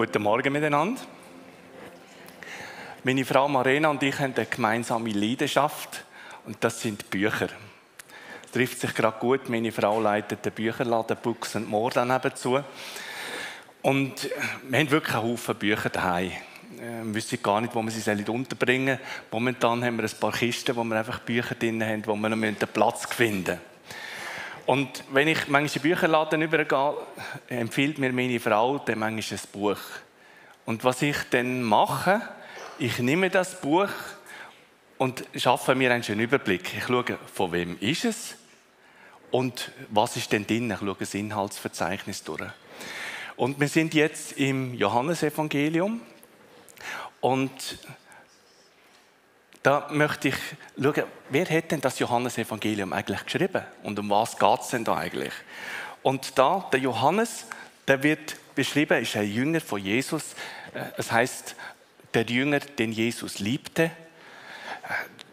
Guten Morgen miteinander. Meine Frau Marina und ich haben eine gemeinsame Leidenschaft und das sind Bücher. Es trifft sich gerade gut. Meine Frau leitet den Bücherladen Books and More daneben zu. Und wir haben wirklich einen Haufen Bücher daheim. Wir wissen gar nicht, wo wir sie unterbringen sollen. Momentan haben wir ein paar Kisten, wo wir einfach Bücher drin haben, wo wir noch einen Platz finden müssen. Und wenn ich manchmal in Bücherladen übergehe, empfiehlt mir meine Frau dann manchmal ein Buch. Und was ich dann mache, ich nehme das Buch und schaffe mir einen schönen Überblick. Ich schaue, von wem ist es und was ist denn drin. Ich schaue das Inhaltsverzeichnis durch. Und wir sind jetzt im Johannesevangelium und da möchte ich schauen, wer hat denn das Johannesevangelium eigentlich geschrieben und um was geht es denn da eigentlich? Und da, der Johannes, der wird beschrieben, ist ein Jünger von Jesus. Äh, es heißt, der Jünger, den Jesus liebte. Äh,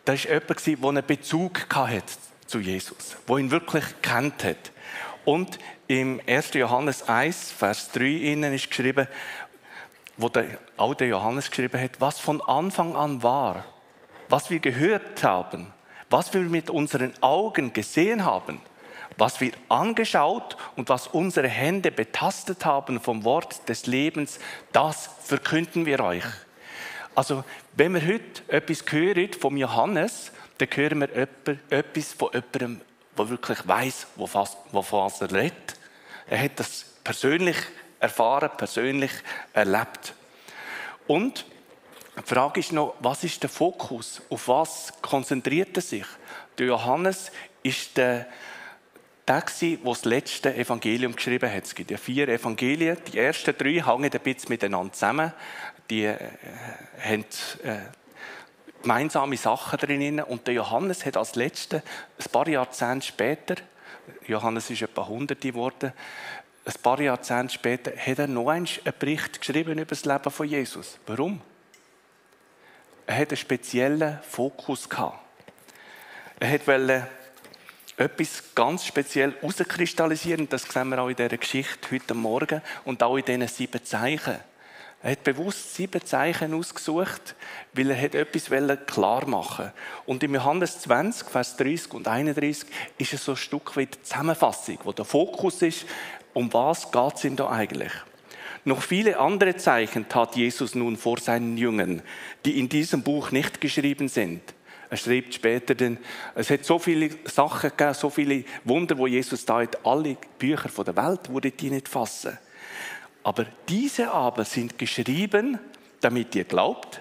da war jemand, der einen Bezug hatte zu Jesus, der ihn wirklich kennt hat. Und im 1. Johannes 1, Vers 3 innen ist geschrieben, wo der, auch der Johannes geschrieben hat, was von Anfang an war was wir gehört haben, was wir mit unseren Augen gesehen haben, was wir angeschaut und was unsere Hände betastet haben vom Wort des Lebens, das verkünden wir euch. Also, wenn wir heute etwas hören vom Johannes, dann hören wir etwas von jemandem, der wirklich weiß, wovon er redet. Er hat das persönlich erfahren, persönlich erlebt. Und die Frage ist noch, was ist der Fokus? Auf was konzentriert er sich? Der Johannes ist der, der der das letzte Evangelium geschrieben hat. Es gibt ja vier Evangelien. Die ersten drei hängen ein bisschen miteinander zusammen. Die äh, haben äh, gemeinsame Sachen drin. Und der Johannes hat als letzter, ein paar Jahrzehnte später, Johannes ist etwa hunderte geworden, ein paar Jahrzehnte später hat er noch einen Bericht geschrieben über das Leben von Jesus. Warum? Er hat einen speziellen Fokus gehabt. Er wollte etwas ganz speziell herauskristallisieren. Das sehen wir auch in dieser Geschichte heute Morgen und auch in diesen sieben Zeichen. Er hat bewusst sieben Zeichen ausgesucht, weil er etwas klar machen. Und im Johannes 20, Vers 30 und 31 ist es so ein Stück weit Zusammenfassung, wo der Fokus ist, um was geht es ihm da eigentlich. Noch viele andere Zeichen tat Jesus nun vor seinen Jüngern, die in diesem Buch nicht geschrieben sind. Er schreibt später, denn es hat so viele Sachen gegeben, so viele Wunder, wo Jesus da hat. Alle Bücher der Welt würde die nicht fassen. Aber diese aber sind geschrieben, damit ihr glaubt,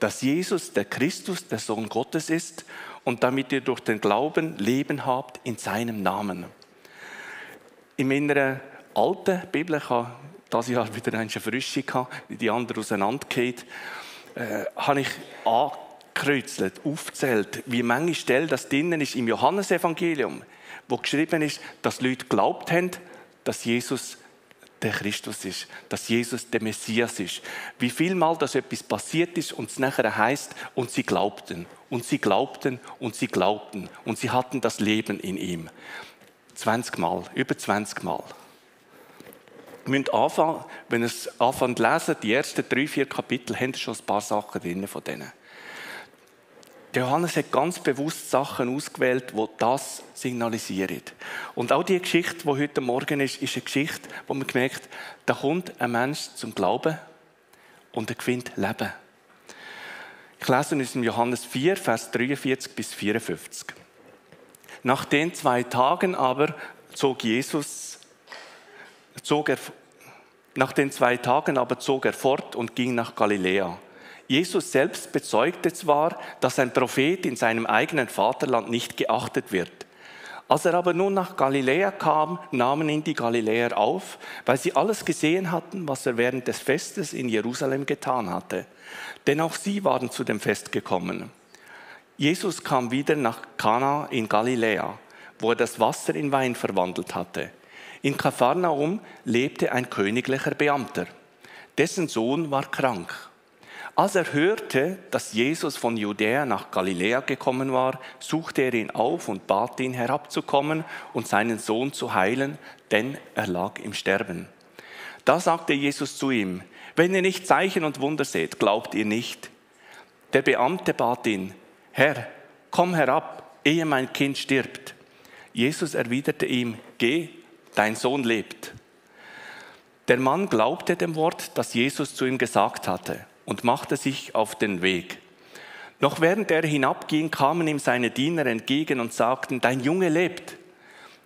dass Jesus der Christus, der Sohn Gottes ist und damit ihr durch den Glauben Leben habt in seinem Namen. In meiner alten Bibel, ich das Jahr wieder eine Frische wie die andere auseinandergeht, äh, habe ich angekreuzelt, aufgezählt, wie manche Stellen das drinnen ist im Johannesevangelium, wo geschrieben ist, dass Leute glaubt haben, dass Jesus der Christus ist, dass Jesus der Messias ist. Wie viel Mal das etwas passiert ist und es nachher heißt und sie glaubten und sie glaubten und sie glaubten und sie hatten das Leben in ihm. 20 Mal, über 20 Mal müsst anfangen, wenn ihr es anfangt lesen, die ersten drei, vier Kapitel, haben schon ein paar Sachen drin von denen. Der Johannes hat ganz bewusst Sachen ausgewählt, die das signalisieren. Und auch die Geschichte, die heute Morgen ist, ist eine Geschichte, wo man gemerkt, da kommt ein Mensch zum Glauben und er gewinnt Leben. Ich lese uns in Johannes 4, Vers 43 bis 54. Nach den zwei Tagen aber zog Jesus, zog er nach den zwei Tagen aber zog er fort und ging nach Galiläa. Jesus selbst bezeugte zwar, dass ein Prophet in seinem eigenen Vaterland nicht geachtet wird. Als er aber nun nach Galiläa kam, nahmen ihn die Galiläer auf, weil sie alles gesehen hatten, was er während des Festes in Jerusalem getan hatte. Denn auch sie waren zu dem Fest gekommen. Jesus kam wieder nach Kana in Galiläa, wo er das Wasser in Wein verwandelt hatte. In Kapharnaum lebte ein königlicher Beamter. Dessen Sohn war krank. Als er hörte, dass Jesus von Judäa nach Galiläa gekommen war, suchte er ihn auf und bat ihn herabzukommen und seinen Sohn zu heilen, denn er lag im Sterben. Da sagte Jesus zu ihm, Wenn ihr nicht Zeichen und Wunder seht, glaubt ihr nicht. Der Beamte bat ihn, Herr, komm herab, ehe mein Kind stirbt. Jesus erwiderte ihm, geh, dein Sohn lebt. Der Mann glaubte dem Wort, das Jesus zu ihm gesagt hatte, und machte sich auf den Weg. Noch während er hinabging, kamen ihm seine Diener entgegen und sagten, dein Junge lebt.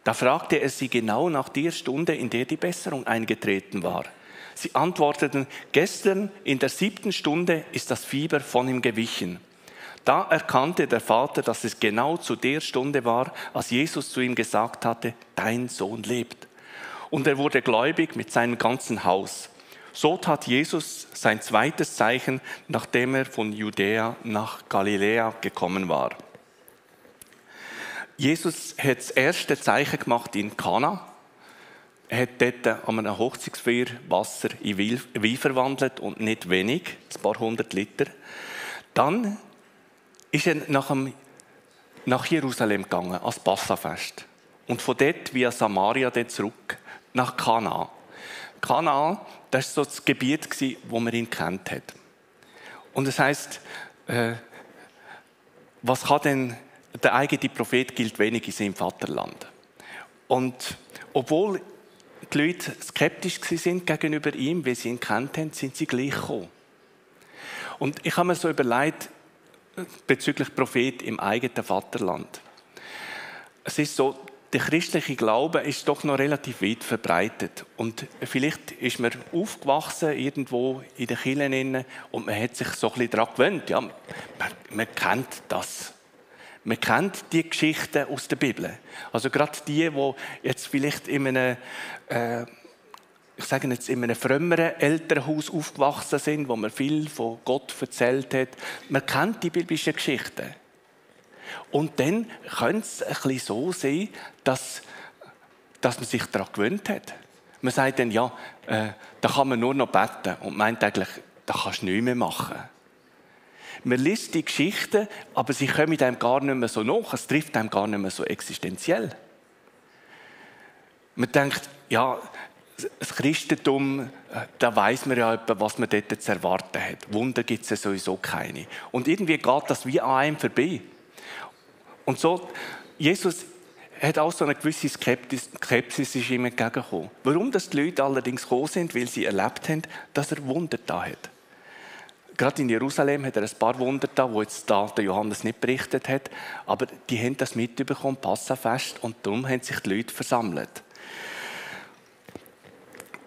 Da fragte er sie genau nach der Stunde, in der die Besserung eingetreten war. Sie antworteten, gestern in der siebten Stunde ist das Fieber von ihm gewichen. Da erkannte der Vater, dass es genau zu der Stunde war, als Jesus zu ihm gesagt hatte, dein Sohn lebt. Und er wurde gläubig mit seinem ganzen Haus. So tat Jesus sein zweites Zeichen, nachdem er von Judäa nach Galiläa gekommen war. Jesus hat das erste Zeichen gemacht in Kana. Er hat dort an einer Hochzeitsfeier Wasser in Wein verwandelt und nicht wenig, ein paar hundert Liter. Dann ist er nach, dem, nach Jerusalem gegangen, als Passafest. Und von dort via Samaria dann zurück nach Kana. Kana, das war so das Gebiet, wo man ihn kennt hat. Und das heißt, äh, was kann denn der eigene Prophet gilt wenig in seinem Vaterland. Und obwohl die Leute skeptisch sind gegenüber ihm, wie sie ihn kennt haben, sind sie gleich gekommen. Und ich habe mir so überlegt, bezüglich Prophet im eigenen Vaterland. Es ist so, der christliche Glaube ist doch noch relativ weit verbreitet. Und vielleicht ist man aufgewachsen irgendwo in den Kirchen und man hat sich so ein bisschen daran gewöhnt. Ja, man, man kennt das. Man kennt die Geschichten aus der Bibel. Also gerade die, die jetzt vielleicht in einem, äh, ich sage jetzt, in einem frömmeren Elternhaus aufgewachsen sind, wo man viel von Gott erzählt hat. Man kennt die biblischen Geschichten. Und dann könnte es ein bisschen so sein, dass, dass man sich daran gewöhnt hat. Man sagt dann, ja, äh, da kann man nur noch beten und meint eigentlich, da kannst du nichts mehr machen. Man liest die Geschichten, aber sie kommen einem gar nicht mehr so nach. Es trifft einem gar nicht mehr so existenziell. Man denkt, ja, das Christentum, äh, da weiß man ja etwa, was man dort zu erwarten hat. Wunder gibt es sowieso keine. Und irgendwie geht das wie an einem vorbei. Und so, Jesus hat auch so eine gewisse Skepsis, Skepsis ist ihm entgegengekommen. Warum das die Leute allerdings gekommen sind, weil sie erlebt haben, dass er Wunder da hat. Gerade in Jerusalem hat er ein paar Wunder da, wo jetzt da der Johannes nicht berichtet hat, aber die haben das mitbekommen, Passafest, und darum haben sich die Leute versammelt.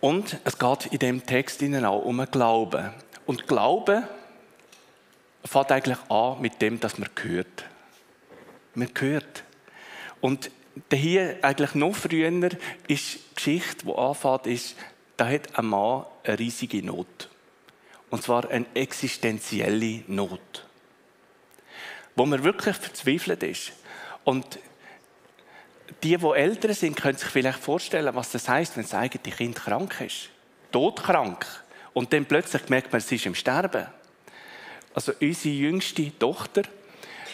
Und es geht in dem Text auch um Glauben. Und Glauben fängt eigentlich an mit dem, dass man hört. Man hört. Und hier eigentlich noch früher ist die Geschichte, die anfängt, ist, da hat ein Mann eine riesige Not. Und zwar eine existenzielle Not. Wo man wirklich verzweifelt ist. Und die, die älter sind, können sich vielleicht vorstellen, was das heißt, wenn das eigene Kind krank ist. Todkrank. Und dann plötzlich merkt man, sie ist im Sterben. Also unsere jüngste Tochter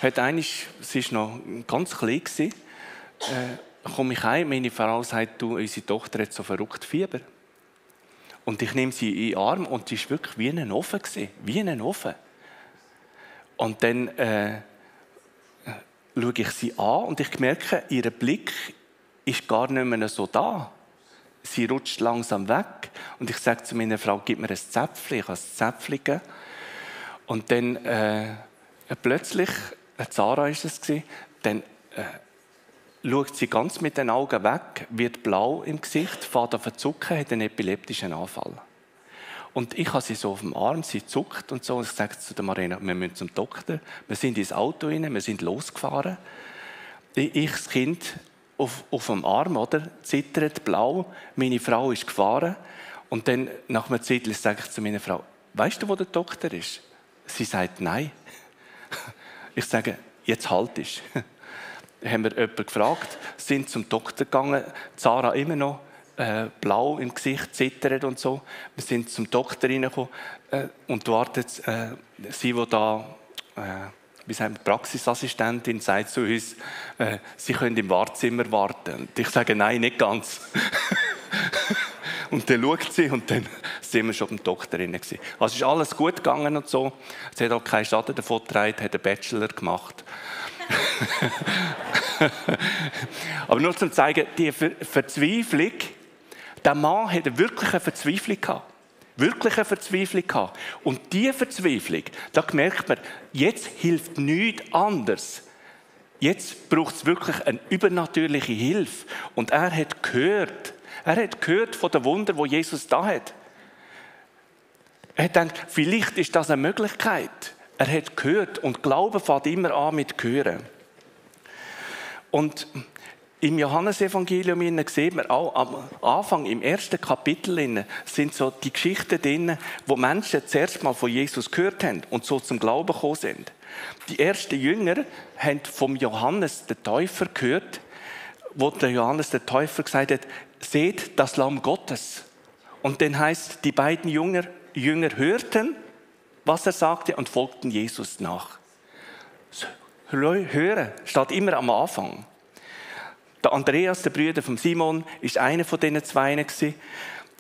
hat eigentlich, sie war noch ganz klein, gewesen, äh, komme ich heim, meine Frau sagt, du, unsere Tochter hat so verrückt Fieber. Und ich nehme sie in den Arm und sie war wirklich wie ein Ofen. Gewesen, wie ein Ofen. Und dann äh, schaue ich sie an und ich merke, ihr Blick ist gar nicht mehr so da. Sie rutscht langsam weg und ich sage zu meiner Frau, gib mir ein Zäpfchen, ich habe ein Zäpfchen Und dann äh, plötzlich, äh, Zara ist es dann äh, schaut sie ganz mit den Augen weg, wird blau im Gesicht, fährt auf zucken, hat einen epileptischen Anfall. Und ich habe sie so auf dem Arm, sie zuckt und so. Und ich sage zu der Marina, wir müssen zum Doktor. Wir sind ins Auto rein, wir sind losgefahren. Ich, das Kind auf, auf dem Arm, oder? Zittert, blau. Meine Frau ist gefahren. Und dann, nach einem Zettel, sage ich zu meiner Frau, weißt du, wo der Doktor ist? Sie sagt, nein. Ich sage, jetzt halt ich haben wir jemanden gefragt, sind zum Doktor gegangen, Sarah immer noch äh, blau im Gesicht, zittert und so. Wir sind zum Doktor reingekommen äh, und wartet äh, sie, die da, äh, wie sagen wir, Praxisassistentin, sagt zu uns, äh, sie können im Wartezimmer warten. Und ich sage, nein, nicht ganz. Und dann schaut sie und dann sind wir schon beim Doktor drin. Also ist alles gut gegangen und so. Sie hat auch keinen Schaden davon getragen, hat einen Bachelor gemacht. Aber nur zum zeigen, die Verzweiflung, der Mann hatte wirklich eine Verzweiflung gehabt. Wirklich eine Verzweiflung gehabt. Und diese Verzweiflung, da merkt man, jetzt hilft nichts anderes. Jetzt braucht es wirklich eine übernatürliche Hilfe. Und er hat gehört, er hat gehört von den Wunder, wo Jesus da hat. Er hat gedacht, vielleicht ist das eine Möglichkeit. Er hat gehört und Glauben fängt immer an mit Hören. Und im Johannesevangelium sieht man auch am Anfang, im ersten Kapitel, sind so die Geschichten drin, wo Menschen zuerst mal von Jesus gehört haben und so zum Glauben gekommen sind. Die ersten Jünger haben vom Johannes den Täufer gehört, wo der Johannes der Täufer gesagt hat, seht das Lamm Gottes. Und dann heißt, die beiden Jünger, Jünger hörten, was er sagte und folgten Jesus nach. Hören steht immer am Anfang. Der Andreas, der Bruder von Simon, ist einer von diesen zwei, die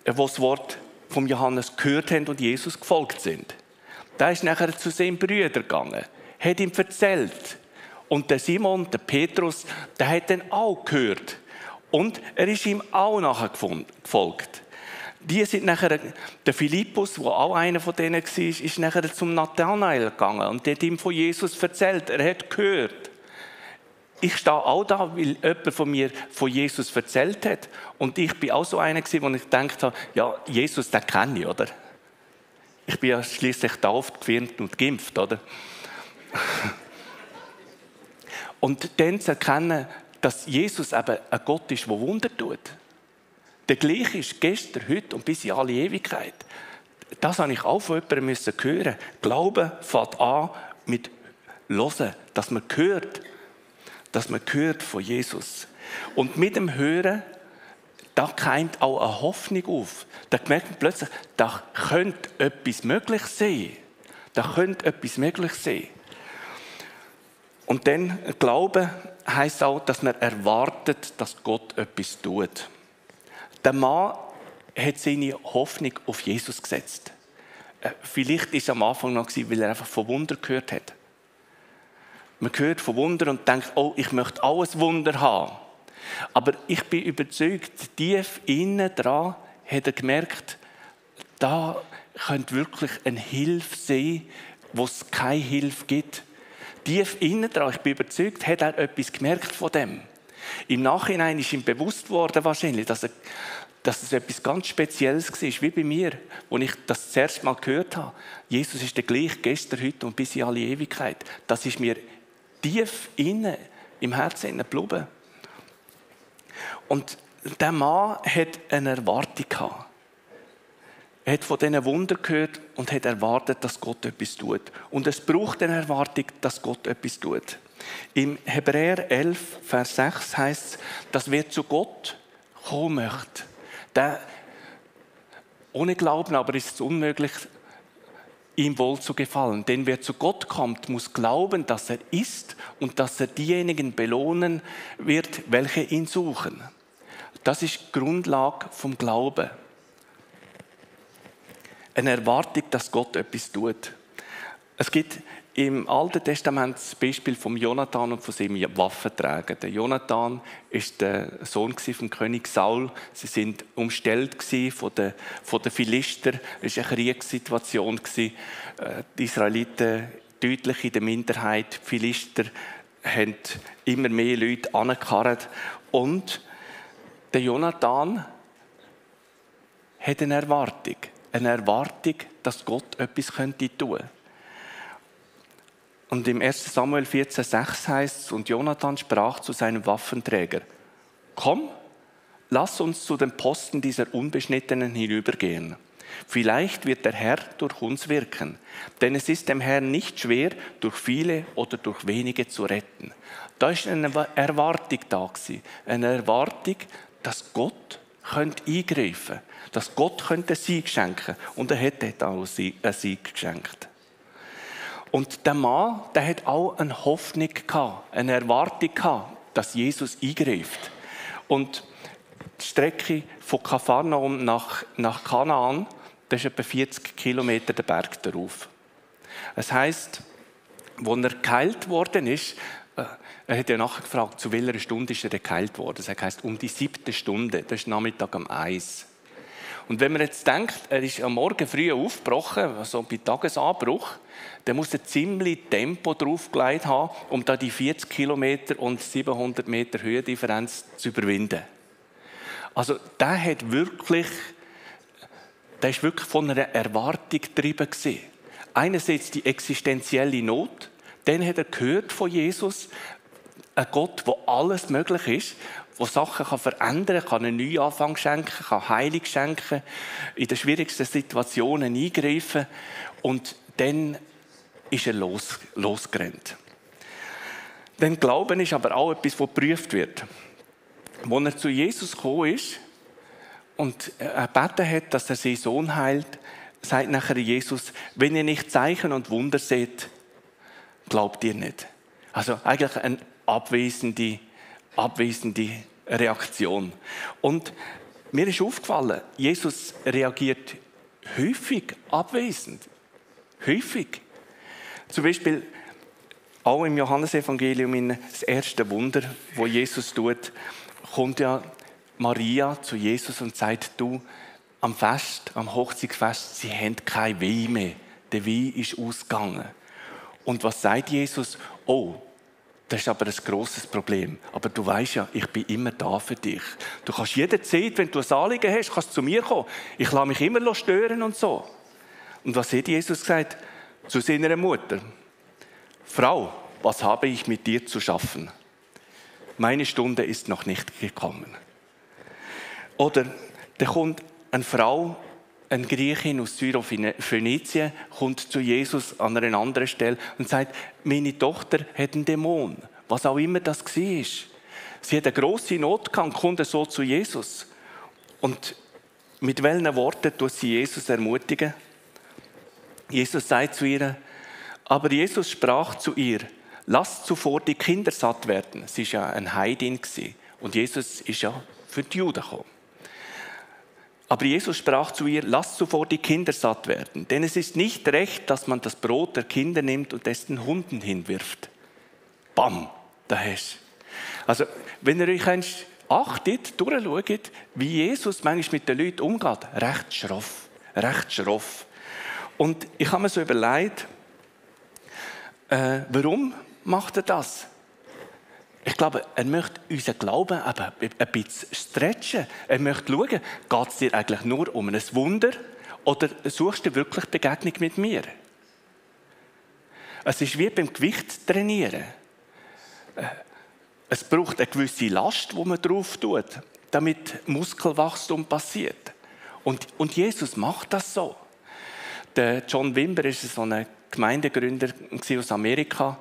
das Wort vom Johannes gehört haben und Jesus gefolgt sind. Der ist nachher zu seinem Brüder gegangen, hat ihm erzählt. Und der Simon, der Petrus, der hat dann auch gehört. Und er ist ihm auch nachher gefolgt. Die sind nachher, der Philippus, der auch einer von denen war, ist nachher zum Nathanael gegangen und hat ihm von Jesus erzählt. Er hat gehört ich stehe auch da, weil jemand von mir von Jesus erzählt hat. Und ich bin auch so einer gewesen, wo ich gedacht habe, ja, Jesus, den kenne ich, oder? Ich bin ja schließlich tauft, gefirmt und geimpft, oder? und dann zu erkennen, dass Jesus eben ein Gott ist, der Wunder tut. Der gleiche ist gestern, heute und bis in alle Ewigkeit. Das habe ich auch von jemandem müssen. Glauben fängt an mit Hören, dass man hört, dass man hört von Jesus. Und mit dem Hören, da keimt auch eine Hoffnung auf. Da merkt man plötzlich, da könnte etwas möglich sein. Da könnte etwas möglich sein. Und dann Glauben heißt auch, dass man erwartet, dass Gott etwas tut. Der Mann hat seine Hoffnung auf Jesus gesetzt. Äh, vielleicht ist am Anfang noch, weil er einfach von Wunder gehört hat. Man hört von Wunder und denkt, oh, ich möchte alles Wunder haben. Aber ich bin überzeugt, tief innen dran hat er gemerkt, da könnte wirklich eine Hilfe sein, wo es keine Hilfe gibt. Tief innen dran, ich bin überzeugt, hat er etwas gemerkt von dem. Im Nachhinein ist ihm bewusst worden wahrscheinlich, dass, er, dass es etwas ganz Spezielles war, wie bei mir, wo ich das, das erste Mal gehört habe. Jesus ist der gleich gestern, heute und bis in alle Ewigkeit. Das ist mir tief innen im Herzen geblieben. Und der Mann hat eine Erwartung gehabt. Er hat von diesen Wunder gehört und hat erwartet, dass Gott etwas tut. Und es braucht eine Erwartung, dass Gott etwas tut. Im Hebräer 11, Vers 6 heißt es, dass wer zu Gott kommen möchte, der ohne Glauben aber ist es unmöglich, ihm wohl zu gefallen. Denn wer zu Gott kommt, muss glauben, dass er ist und dass er diejenigen belohnen wird, welche ihn suchen. Das ist Grundlage vom Glauben. Eine Erwartung, dass Gott etwas tut. Es gibt im Alten Testament das Beispiel von Jonathan und von seinem Waffenträger. Der Jonathan ist der Sohn vom König Saul. Sie sind umstellt von den, von. Es war eine Kriegssituation. Äh, die Israeliten deutlich in der Minderheit. Die Philister haben immer mehr Leute angekarrt. Und der Jonathan hat eine Erwartung. Eine Erwartung, dass Gott etwas tun könnte. Und im 1. Samuel 14,6 heißt es, und Jonathan sprach zu seinem Waffenträger, komm, lass uns zu den Posten dieser Unbeschnittenen hinübergehen. Vielleicht wird der Herr durch uns wirken, denn es ist dem Herrn nicht schwer, durch viele oder durch wenige zu retten. Da ist eine Erwartung da gewesen. eine Erwartung, dass Gott könnte eingreifen, dass Gott könnte Sieg schenken und er hätte auch einen Sieg geschenkt. Und der Mann, der hat auch eine Hoffnung gehabt, eine Erwartung gehabt, dass Jesus eingreift. Und die Strecke von Kapharnaum nach, nach Kanaan, das ist etwa 40 Kilometer der Berg darauf. Das heißt, wo er geheilt worden ist, äh, er hat ja nachher gefragt, zu welcher Stunde ist er geheilt worden. Das heißt, um die siebte Stunde, das ist Nachmittag am Eis. Und wenn man jetzt denkt, er ist am Morgen früh aufgebrochen, also bei Tagesanbruch, dann muss er ziemlich Tempo draufgelegt haben, um da die 40 Kilometer und 700 Meter Höhendifferenz zu überwinden. Also der hat wirklich, der ist wirklich von einer Erwartung getrieben gewesen. Einerseits die existenzielle Not, dann hat er gehört von Jesus, ein Gott, wo alles möglich ist, wo Sachen kann verändern kann, einen Neuanfang schenken, kann Heilung schenken, in den schwierigsten Situationen eingreifen und dann ist er los, losgerannt. Denn Glauben ist aber auch etwas, das geprüft wird. Als er zu Jesus gekommen ist und er gebeten hat, dass er seinen Sohn heilt, sagt nachher Jesus, wenn ihr nicht Zeichen und Wunder seht, glaubt ihr nicht. Also eigentlich eine abwesende, abwesende Reaktion. Und mir ist aufgefallen, Jesus reagiert häufig abwesend. Häufig. Zum Beispiel auch im Johannesevangelium in das erste Wunder, wo Jesus tut, kommt ja Maria zu Jesus und sagt, du, am Fest, am Hochzeitsfest, sie haben kein Wein mehr. Der Wein ist ausgegangen. Und was sagt Jesus? Oh, das ist aber ein grosses Problem. Aber du weißt ja, ich bin immer da für dich. Du kannst jederzeit, wenn du ein Anliegen hast, kannst zu mir kommen. Ich lasse mich immer stören und so. Und was hat Jesus gesagt? Zu seiner Mutter. Frau, was habe ich mit dir zu schaffen? Meine Stunde ist noch nicht gekommen. Oder da kommt eine Frau, eine Griechin aus Syrophönizien, kommt zu Jesus an einer anderen Stelle und sagt, meine Tochter hat einen Dämon, was auch immer das war. Sie hat eine grosse Not und kommt so zu Jesus. Und mit welchen Worten tut sie Jesus ermutigen? Jesus sagt zu ihr, aber Jesus sprach zu ihr, lass zuvor die Kinder satt werden. Sie war ja ein Heidin und Jesus ist ja für die Juden gekommen. Aber Jesus sprach zu ihr, lass zuvor die Kinder satt werden, denn es ist nicht recht, dass man das Brot der Kinder nimmt und es den Hunden hinwirft. Bam, da hast Also, wenn ihr euch einst achtet, durchschaut, wie Jesus manchmal mit den Leuten umgeht, recht schroff, recht schroff. Und ich habe mir so überlegt, äh, warum macht er das? Ich glaube, er möchte unseren Glauben aber ein bisschen stretchen. Er möchte schauen, geht es dir eigentlich nur um ein Wunder oder suchst du wirklich Begegnung mit mir? Es ist wie beim Gewicht trainieren. Es braucht eine gewisse Last, die man drauf tut, damit Muskelwachstum passiert. Und, und Jesus macht das so. Der John Wimber ist so ein Gemeindegründer aus Amerika,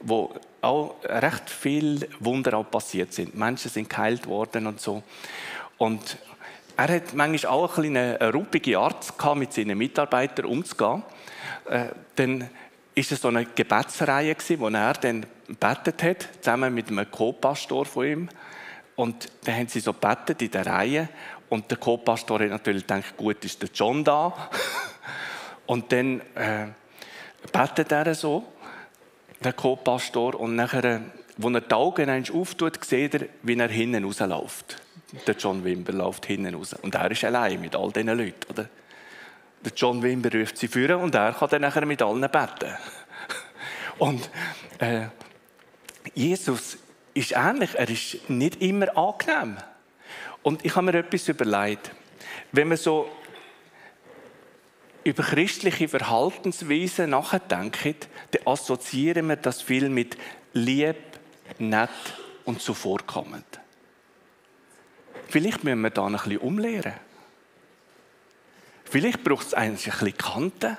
wo auch recht viel Wunder auch passiert sind. Menschen sind geheilt worden und so. Und er hat manchmal auch ein eine, eine ruppige Art gehabt, mit seinen Mitarbeitern umzugehen. Äh, dann ist es so eine Gebetsreihe gewesen, wo er dann betet hat, zusammen mit einem Co-Pastor von ihm. Und dann haben sie so betet in der Reihe. Und der Co-Pastor hat natürlich gedacht, gut, ist der John da. Und dann äh, betet er so der Co-Pastor. Und nachher, als er die Augen auftut, sieht er, wie er hinten rausläuft. Der John Wimber läuft hinten raus. Und er ist allein mit all diesen Leuten. Oder? Der John Wimber ruft sie führen und er kann dann nachher mit allen beten. Und äh, Jesus ist ähnlich. Er ist nicht immer angenehm. Und ich habe mir etwas überlegt. Wenn man so über christliche Verhaltensweisen nachdenken, dann assoziieren wir das viel mit lieb, nett und zuvorkommend. Vielleicht müssen wir da ein bisschen umlehren. Vielleicht braucht es eigentlich ein bisschen Kanten.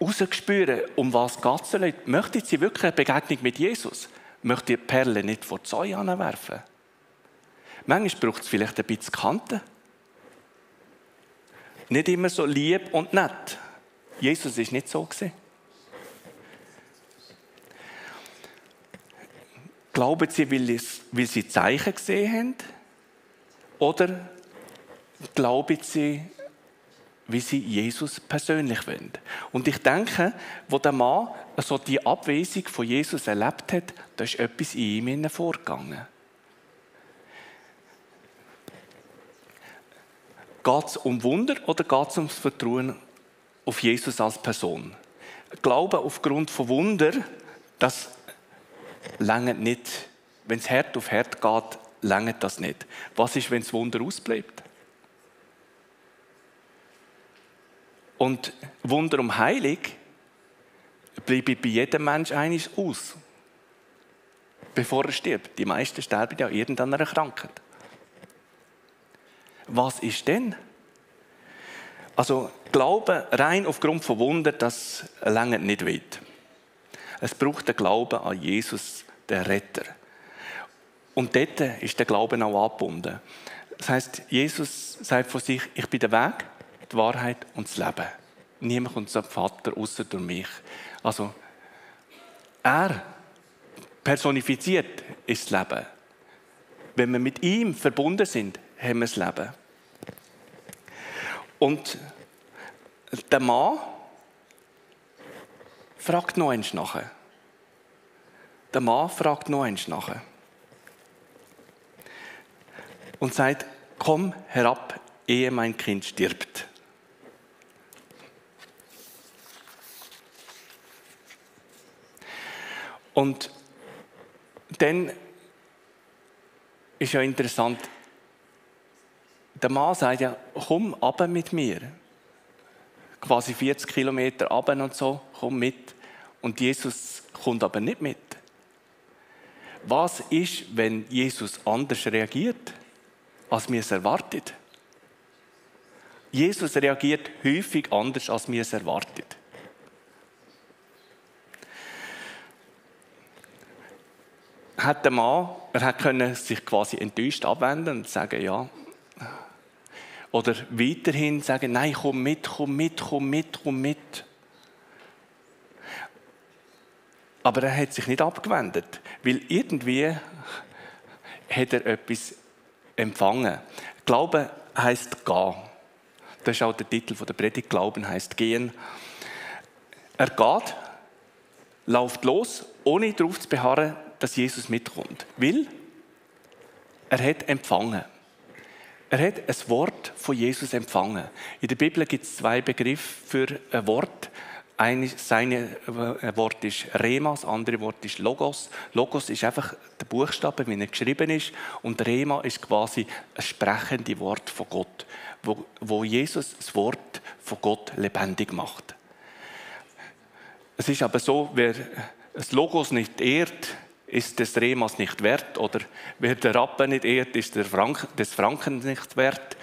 Rausgespüren, um was geht es Möchten Sie wirklich eine Begegnung mit Jesus? Möchten die Perle nicht vor die Säue werfen? Manchmal braucht es vielleicht ein bisschen Kanten. Nicht immer so lieb und nett. Jesus ist nicht so gewesen. Glauben sie, weil, weil sie Zeichen gesehen haben? Oder glauben sie, wie sie Jesus persönlich wollen? Und ich denke, wo der Mann also die Abwesung von Jesus erlebt hat, da ist etwas in ihm vorgegangen. Geht es um Wunder oder geht es ums Vertrauen auf Jesus als Person? Glauben aufgrund von Wunder, das längert nicht. Wenn es Herd auf Herd geht, längert das nicht. Was ist, wenn das Wunder ausbleibt? Und Wunder um Heilig bleibt bei jedem Mensch eines aus, bevor er stirbt. Die meisten sterben ja irgendeiner Krankheit was ist denn? Also Glauben rein aufgrund von Wunder, das längert nicht weit. Es braucht den Glauben an Jesus, den Retter. Und dort ist der Glaube auch angebunden. Das heißt, Jesus sagt von sich, ich bin der Weg, die Wahrheit und das Leben. Niemand kommt zum Vater außer durch mich. Also er personifiziert ist das Leben. Wenn wir mit ihm verbunden sind, haben wir das Leben. Und der Mann fragt noch eins nachher. Der Mann fragt noch eins nachher. Und sagt, komm herab, ehe mein Kind stirbt. Und dann ist ja interessant, der Mann sagt ja, komm ab mit mir. Quasi 40 Kilometer ab und so, komm mit. Und Jesus kommt aber nicht mit. Was ist, wenn Jesus anders reagiert, als wir es erwartet? Jesus reagiert häufig anders, als wir es erwartet. Hat der Mann, er hat sich quasi enttäuscht abwenden und sagen, ja, oder weiterhin sagen, nein, komm mit, komm mit, komm mit, komm mit. Aber er hat sich nicht abgewendet, weil irgendwie hat er etwas empfangen. Glauben heißt gehen. Das ist auch der Titel der Predigt. Glauben heißt gehen. Er geht, läuft los, ohne darauf zu beharren, dass Jesus mitkommt. Weil er hat empfangen. Er hat ein Wort von Jesus empfangen. In der Bibel gibt es zwei Begriffe für ein Wort. Ein seine äh, Wort ist Rema, das andere Wort ist Logos. Logos ist einfach der Buchstabe, wie er geschrieben ist. Und Rema ist quasi ein sprechendes Wort von Gott, wo, wo Jesus das Wort von Gott lebendig macht. Es ist aber so, wer das Logos nicht ehrt, ist des Remas nicht wert oder wer der Rappen nicht ehrt, ist der Frank, des Franken nicht wert.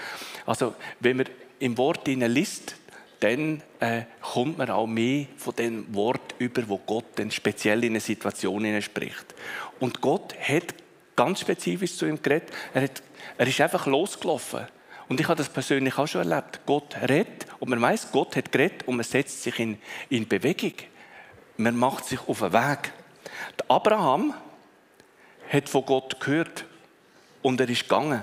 Also wenn man im Wort liest, dann äh, kommt man auch mehr von dem Wort über, wo Gott dann speziell in eine Situation spricht. Und Gott hat ganz spezifisch zu ihm geredet. Er, hat, er ist einfach losgelaufen. Und ich habe das persönlich auch schon erlebt. Gott redet und man weiß, Gott hat geredet und man setzt sich in, in Bewegung. Man macht sich auf den Weg. Der Abraham hat von Gott gehört und er ist gegangen.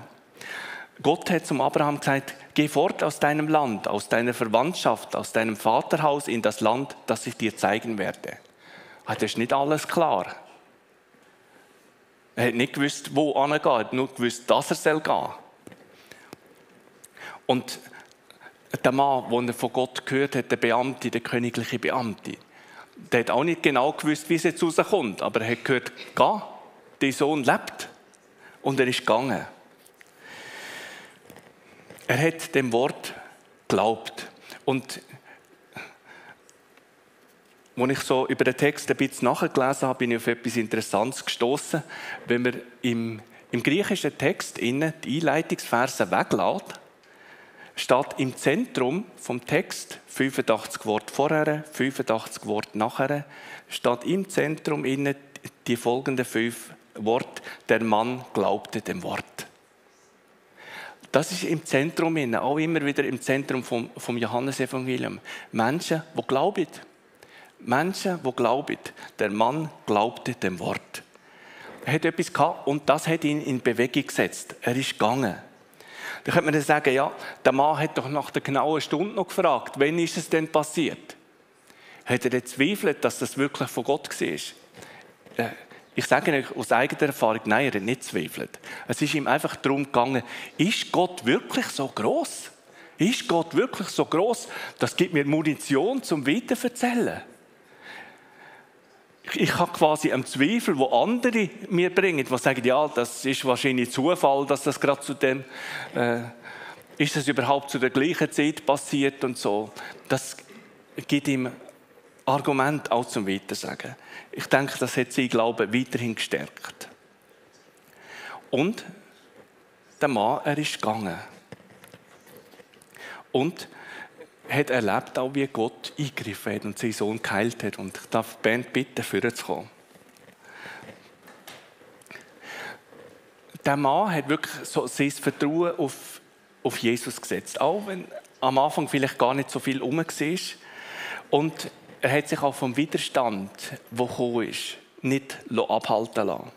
Gott hat zum Abraham gesagt, geh fort aus deinem Land, aus deiner Verwandtschaft, aus deinem Vaterhaus in das Land, das ich dir zeigen werde. Ah, das ist nicht alles klar. Er hat nicht gewusst, wo er geht, nur gewusst, dass er soll gehen. Und der Mann, den er von Gott gehört hat, der Beamte, der königliche Beamte, der hat auch nicht genau gewusst, wie es jetzt rauskommt, aber er hat gehört, geh, dein Sohn lebt. Und er ist gegangen. Er hat dem Wort geglaubt. Und als ich so über den Text ein bisschen nachgelesen habe, bin ich auf etwas Interessantes gestoßen. Wenn man im, im griechischen Text innen die Einleitungsverse weglässt, steht im Zentrum vom Text 85 Wort vorher, 85 Wort nachher, steht im Zentrum innen die folgenden fünf Worte. Der Mann glaubte dem Wort. Das ist im Zentrum innen, auch immer wieder im Zentrum vom, vom Johannesevangelium. Menschen, die glauben. Menschen, die glauben. Der Mann glaubte dem Wort. er hat etwas gehabt und das hat ihn in Bewegung gesetzt. Er ist gegangen. Da könnte man dann sagen, ja, der Mann hat doch nach der genauen Stunde noch gefragt, wann ist es denn passiert? Hat er gezweifelt, dass das wirklich von Gott war? Äh, ich sage euch aus eigener Erfahrung, nein, er hat nicht gezweifelt. Es ist ihm einfach darum gegangen, ist Gott wirklich so groß? Ist Gott wirklich so groß? Das gibt mir Munition zum Weiterverzählen. Ich habe quasi einen Zweifel, wo andere mir bringen, die sagen, ja, das ist wahrscheinlich Zufall, dass das gerade zu dem, äh, ist das überhaupt zu der gleichen Zeit passiert und so. Das gibt ihm Argument auch zum Weitersagen. Ich denke, das hat sein Glauben weiterhin gestärkt. Und der Mann, er ist gegangen. Und hat erlebt auch, wie Gott eingegriffen hat und seinen Sohn geheilt hat. Und ich darf die Band bitten, vorzukommen. Der Mann hat wirklich so sein Vertrauen auf, auf Jesus gesetzt. Auch wenn am Anfang vielleicht gar nicht so viel rum war. Und er hat sich auch vom Widerstand, der gekommen ist, nicht abhalten lassen.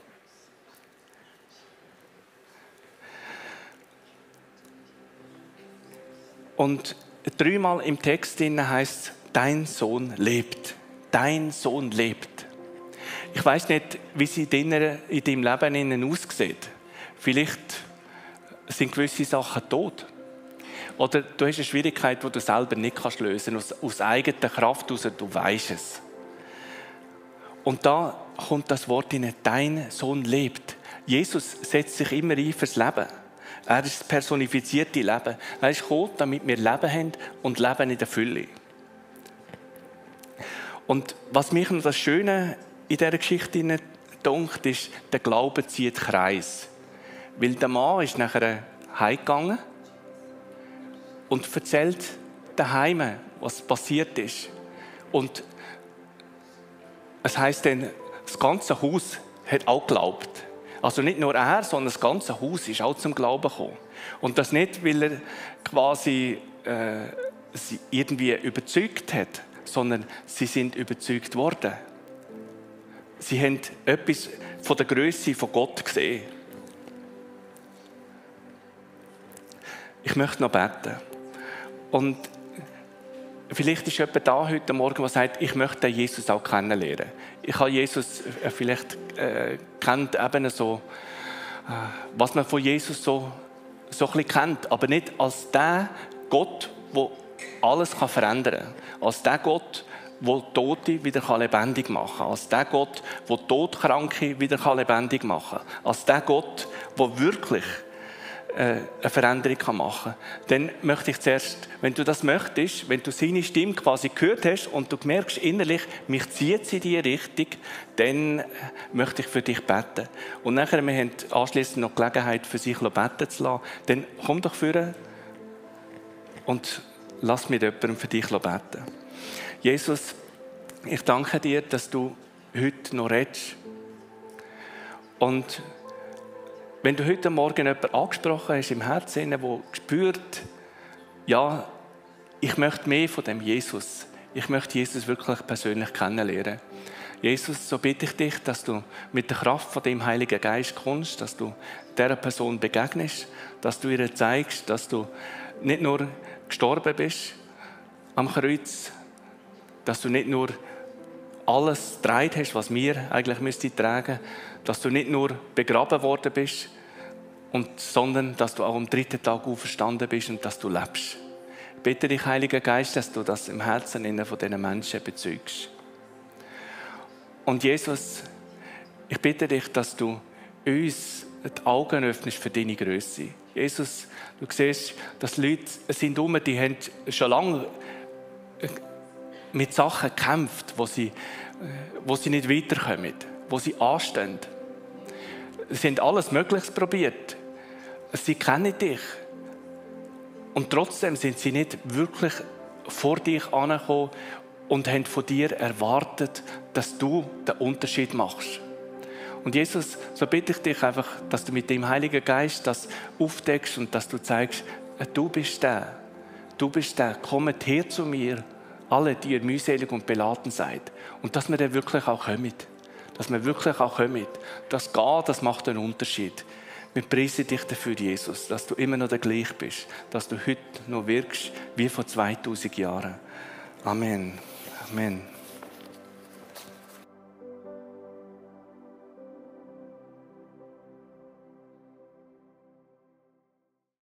Und dreimal im Text heißt dein Sohn lebt. Dein Sohn lebt. Ich weiß nicht, wie sie in deinem Leben aussieht. Vielleicht sind gewisse Sachen tot. Oder du hast eine Schwierigkeit, die du selber nicht lösen kannst, aus, aus eigener Kraft heraus, du weißt es. Und da kommt das Wort in dein Sohn lebt. Jesus setzt sich immer ein fürs Leben. Er ist das personifizierte Leben. Er ist gekommen, damit wir Leben haben und Leben in der Fülle. Und was mich noch das Schöne in dieser Geschichte dunkt, ist, der Glaube zieht Kreis. Weil der Mann ist nachher heimgegangen und erzählt daheim, was passiert ist. Und es heißt dann, das ganze Haus hat auch geglaubt. Also nicht nur er, sondern das ganze Haus ist auch zum Glauben gekommen. Und das nicht, weil er quasi äh, sie irgendwie überzeugt hat, sondern sie sind überzeugt worden. Sie haben etwas von der Größe von Gott gesehen. Ich möchte noch beten. Und vielleicht ist jemand da heute Morgen, der sagt, ich möchte Jesus auch kennenlernen. Ich habe Jesus äh, vielleicht äh, kennt eben so, äh, was man von Jesus so, so ein bisschen kennt, aber nicht als der Gott, der alles kann verändern kann. Als der Gott, der Tote wieder lebendig machen kann. Als der Gott, der Todkranke wieder lebendig machen kann. Als der Gott, der wirklich eine Veränderung machen kann. Dann möchte ich zuerst, wenn du das möchtest, wenn du seine Stimme quasi gehört hast und du merkst innerlich, mich zieht sie in die Richtung, dann möchte ich für dich beten. Und nachher, wir haben anschließend noch Gelegenheit, für sich beten zu lassen. Dann komm doch vor und lass mit jemandem für dich beten. Jesus, ich danke dir, dass du heute noch redest. Und wenn du heute Morgen jemanden angesprochen hast im Herzen, der spürt, ja, ich möchte mehr von dem Jesus. Ich möchte Jesus wirklich persönlich kennenlernen. Jesus, so bitte ich dich, dass du mit der Kraft von dem Heiligen Geist kommst, dass du dieser Person begegnest, dass du ihr zeigst, dass du nicht nur gestorben bist am Kreuz, dass du nicht nur alles getragen hast, was wir eigentlich müssten tragen, dass du nicht nur begraben worden bist, und, sondern dass du auch am dritten Tag auferstanden bist und dass du lebst. Ich bitte dich, Heiliger Geist, dass du das im Herzen von diesen Menschen bezeugst. Und Jesus, ich bitte dich, dass du uns die Augen öffnest für deine Größe. Jesus, du siehst, dass Leute sind um, die haben schon lange mit Sachen gekämpft, wo sie, wo sie nicht weiterkommen, wo sie anstehen. Sie haben alles Mögliche probiert. Sie kennen dich. Und trotzdem sind sie nicht wirklich vor dich angekommen und haben von dir erwartet, dass du den Unterschied machst. Und Jesus, so bitte ich dich einfach, dass du mit dem Heiligen Geist das aufdeckst und dass du zeigst, du bist der. Du bist der. Kommt her zu mir, alle, die ihr mühselig und beladen seid. Und dass wir dann wirklich auch kommen. Dass wir wirklich auch kommen. Das Gehen, das macht einen Unterschied. Wir preisen dich dafür, Jesus, dass du immer noch der gleich bist, dass du heute noch wirkst wie vor 2000 Jahren. Amen. Amen.